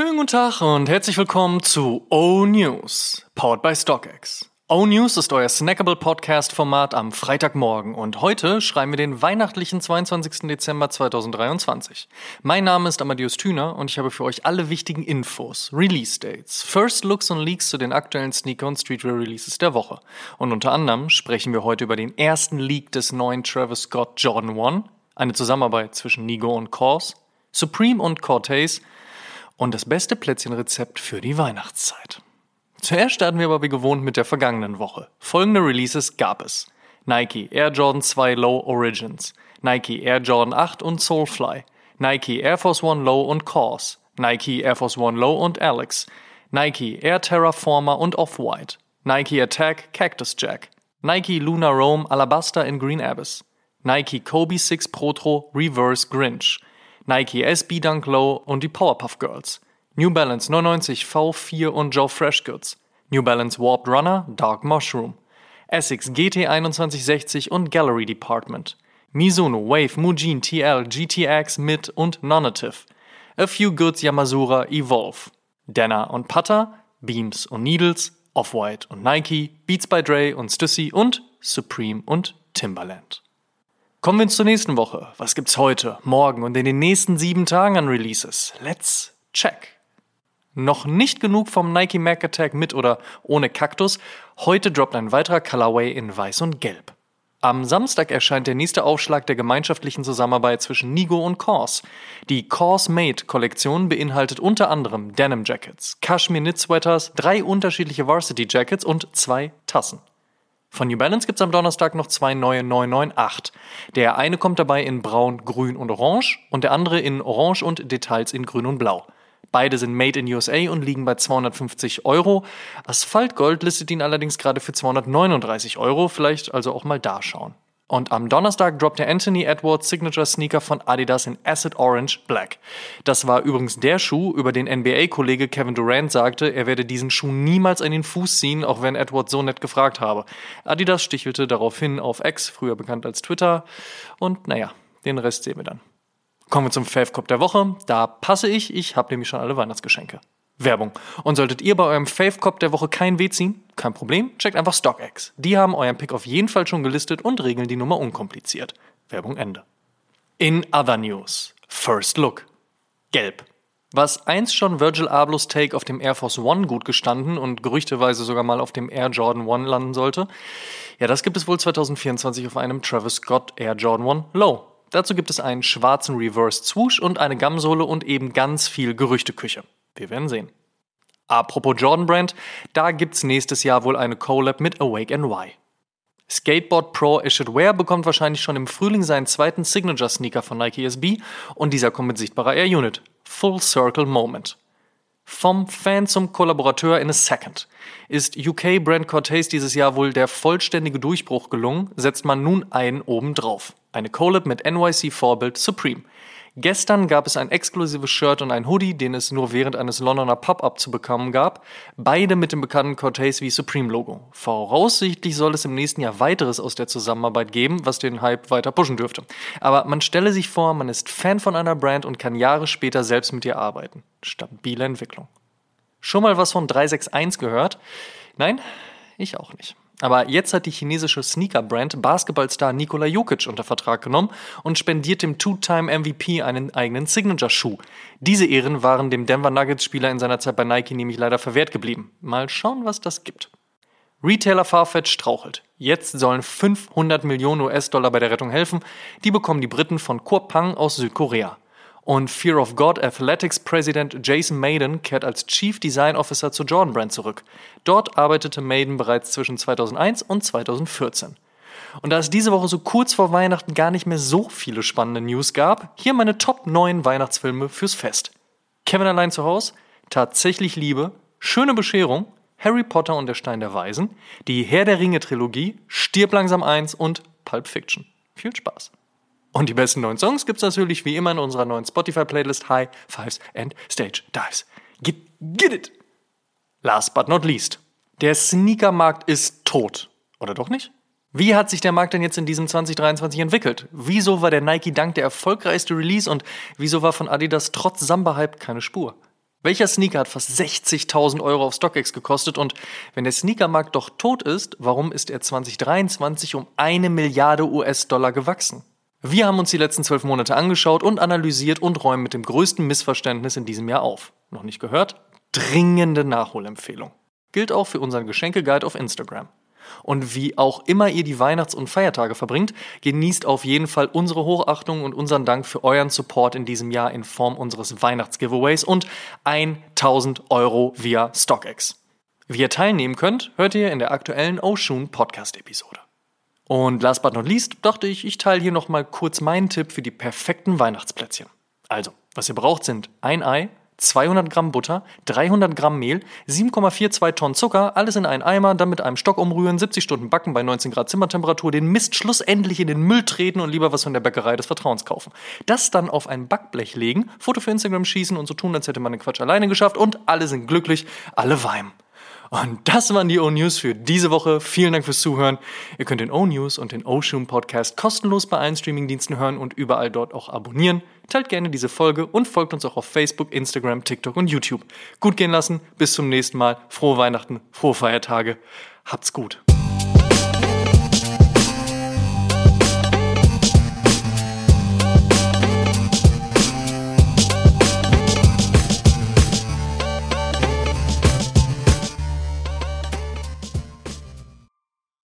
Schönen guten Tag und herzlich willkommen zu O News, powered by StockX. O News ist euer snackable Podcast-Format am Freitagmorgen und heute schreiben wir den weihnachtlichen 22. Dezember 2023. Mein Name ist Amadeus Thüner und ich habe für euch alle wichtigen Infos, Release-Dates, First Looks und Leaks zu den aktuellen Sneaker- und Streetwear-Releases der Woche. Und unter anderem sprechen wir heute über den ersten Leak des neuen Travis Scott Jordan 1, eine Zusammenarbeit zwischen Nigo und Kors, Supreme und Cortez und das beste Plätzchenrezept für die Weihnachtszeit. Zuerst starten wir aber wie gewohnt mit der vergangenen Woche. Folgende Releases gab es. Nike Air Jordan 2 Low Origins, Nike Air Jordan 8 und Soulfly, Nike Air Force One Low und Cause, Nike Air Force One Low und Alex, Nike Air Terraformer und Off-White, Nike Attack Cactus Jack, Nike Luna Rome Alabaster in Green Abyss, Nike Kobe 6 Protro Reverse Grinch, Nike SB Dunk Low und die Powerpuff Girls, New Balance 99 V4 und Joe Fresh Goods, New Balance Warped Runner Dark Mushroom, Essex GT 2160 und Gallery Department, Mizuno Wave Mujin TL GTX Mid und Nonative, A Few Goods Yamazura Evolve, Denner und Putter, Beams und Needles, Off-White und Nike, Beats by Dre und Stussy und Supreme und Timbaland. Kommen wir zur nächsten Woche. Was gibt's heute, morgen und in den nächsten sieben Tagen an Releases? Let's check. Noch nicht genug vom Nike Mac Attack mit oder ohne Kaktus. Heute droppt ein weiterer Colorway in Weiß und Gelb. Am Samstag erscheint der nächste Aufschlag der gemeinschaftlichen Zusammenarbeit zwischen Nigo und Kors. Die Kors Made Kollektion beinhaltet unter anderem Denim Jackets, Kashmir Knit Sweaters, drei unterschiedliche Varsity Jackets und zwei Tassen. Von New Balance gibt's am Donnerstag noch zwei neue 998. Der eine kommt dabei in Braun, Grün und Orange und der andere in Orange und Details in Grün und Blau. Beide sind made in USA und liegen bei 250 Euro. Asphaltgold listet ihn allerdings gerade für 239 Euro. Vielleicht also auch mal da schauen. Und am Donnerstag droppt der Anthony Edwards Signature Sneaker von Adidas in Acid Orange Black. Das war übrigens der Schuh, über den NBA-Kollege Kevin Durant sagte, er werde diesen Schuh niemals an den Fuß ziehen, auch wenn Edwards so nett gefragt habe. Adidas stichelte daraufhin auf X, früher bekannt als Twitter. Und naja, den Rest sehen wir dann. Kommen wir zum Fave Cop der Woche. Da passe ich, ich habe nämlich schon alle Weihnachtsgeschenke. Werbung. Und solltet ihr bei eurem Fave Cop der Woche kein Weh ziehen, kein Problem, checkt einfach StockX. Die haben euren Pick auf jeden Fall schon gelistet und regeln die Nummer unkompliziert. Werbung Ende. In other news. First Look. Gelb. Was einst schon Virgil Ablohs Take auf dem Air Force One gut gestanden und gerüchteweise sogar mal auf dem Air Jordan One landen sollte, ja, das gibt es wohl 2024 auf einem Travis Scott Air Jordan One Low. Dazu gibt es einen schwarzen Reverse Swoosh und eine Gamsohle und eben ganz viel Gerüchteküche. Wir werden sehen. Apropos Jordan Brand, da gibt's nächstes Jahr wohl eine Collab mit Awake NY. Skateboard Pro Issued Wear bekommt wahrscheinlich schon im Frühling seinen zweiten Signature Sneaker von Nike SB und dieser kommt mit sichtbarer Air Unit. Full Circle Moment. Vom Fan zum Kollaborateur in a second. Ist UK Brand Cortez dieses Jahr wohl der vollständige Durchbruch gelungen, setzt man nun einen obendrauf. Eine Collab mit NYC Vorbild Supreme. Gestern gab es ein exklusives Shirt und ein Hoodie, den es nur während eines Londoner Pop-Up zu bekommen gab. Beide mit dem bekannten Cortez v Supreme Logo. Voraussichtlich soll es im nächsten Jahr weiteres aus der Zusammenarbeit geben, was den Hype weiter pushen dürfte. Aber man stelle sich vor, man ist Fan von einer Brand und kann Jahre später selbst mit ihr arbeiten. Stabile Entwicklung. Schon mal was von 361 gehört? Nein, ich auch nicht. Aber jetzt hat die chinesische Sneaker-Brand Basketballstar Nikola Jokic unter Vertrag genommen und spendiert dem Two-Time-MVP einen eigenen Signature-Schuh. Diese Ehren waren dem Denver Nuggets-Spieler in seiner Zeit bei Nike nämlich leider verwehrt geblieben. Mal schauen, was das gibt. Retailer Farfetch strauchelt. Jetzt sollen 500 Millionen US-Dollar bei der Rettung helfen. Die bekommen die Briten von Kurpang aus Südkorea. Und Fear of God Athletics Präsident Jason Maiden kehrt als Chief Design Officer zu Jordan Brand zurück. Dort arbeitete Maiden bereits zwischen 2001 und 2014. Und da es diese Woche so kurz vor Weihnachten gar nicht mehr so viele spannende News gab, hier meine Top 9 Weihnachtsfilme fürs Fest. Kevin allein zu Hause, Tatsächlich Liebe, Schöne Bescherung, Harry Potter und der Stein der Weisen, die Herr der Ringe Trilogie, Stirb langsam 1 und Pulp Fiction. Viel Spaß! Und die besten neuen Songs gibt's natürlich wie immer in unserer neuen Spotify-Playlist High Fives and Stage Dives. Get, get it! Last but not least. Der Sneakermarkt ist tot. Oder doch nicht? Wie hat sich der Markt denn jetzt in diesem 2023 entwickelt? Wieso war der Nike Dunk der erfolgreichste Release und wieso war von Adidas trotz Samba-Hype keine Spur? Welcher Sneaker hat fast 60.000 Euro auf StockX gekostet? Und wenn der Sneakermarkt doch tot ist, warum ist er 2023 um eine Milliarde US-Dollar gewachsen? Wir haben uns die letzten zwölf Monate angeschaut und analysiert und räumen mit dem größten Missverständnis in diesem Jahr auf. Noch nicht gehört? Dringende Nachholempfehlung. Gilt auch für unseren Geschenkeguide auf Instagram. Und wie auch immer ihr die Weihnachts- und Feiertage verbringt, genießt auf jeden Fall unsere Hochachtung und unseren Dank für euren Support in diesem Jahr in Form unseres Weihnachtsgiveaways und 1000 Euro via StockX. Wie ihr teilnehmen könnt, hört ihr in der aktuellen Oshun Podcast-Episode. Und last but not least dachte ich, ich teile hier nochmal kurz meinen Tipp für die perfekten Weihnachtsplätzchen. Also, was ihr braucht sind ein Ei, 200 Gramm Butter, 300 Gramm Mehl, 7,42 Tonnen Zucker, alles in einen Eimer, dann mit einem Stock umrühren, 70 Stunden backen bei 19 Grad Zimmertemperatur, den Mist schlussendlich in den Müll treten und lieber was von der Bäckerei des Vertrauens kaufen. Das dann auf ein Backblech legen, Foto für Instagram schießen und so tun, als hätte man den Quatsch alleine geschafft und alle sind glücklich, alle weimen. Und das waren die O-News für diese Woche. Vielen Dank fürs Zuhören. Ihr könnt den O-News und den O-Shoom Podcast kostenlos bei allen Streamingdiensten hören und überall dort auch abonnieren. Teilt gerne diese Folge und folgt uns auch auf Facebook, Instagram, TikTok und YouTube. Gut gehen lassen. Bis zum nächsten Mal. Frohe Weihnachten, frohe Feiertage. Habt's gut.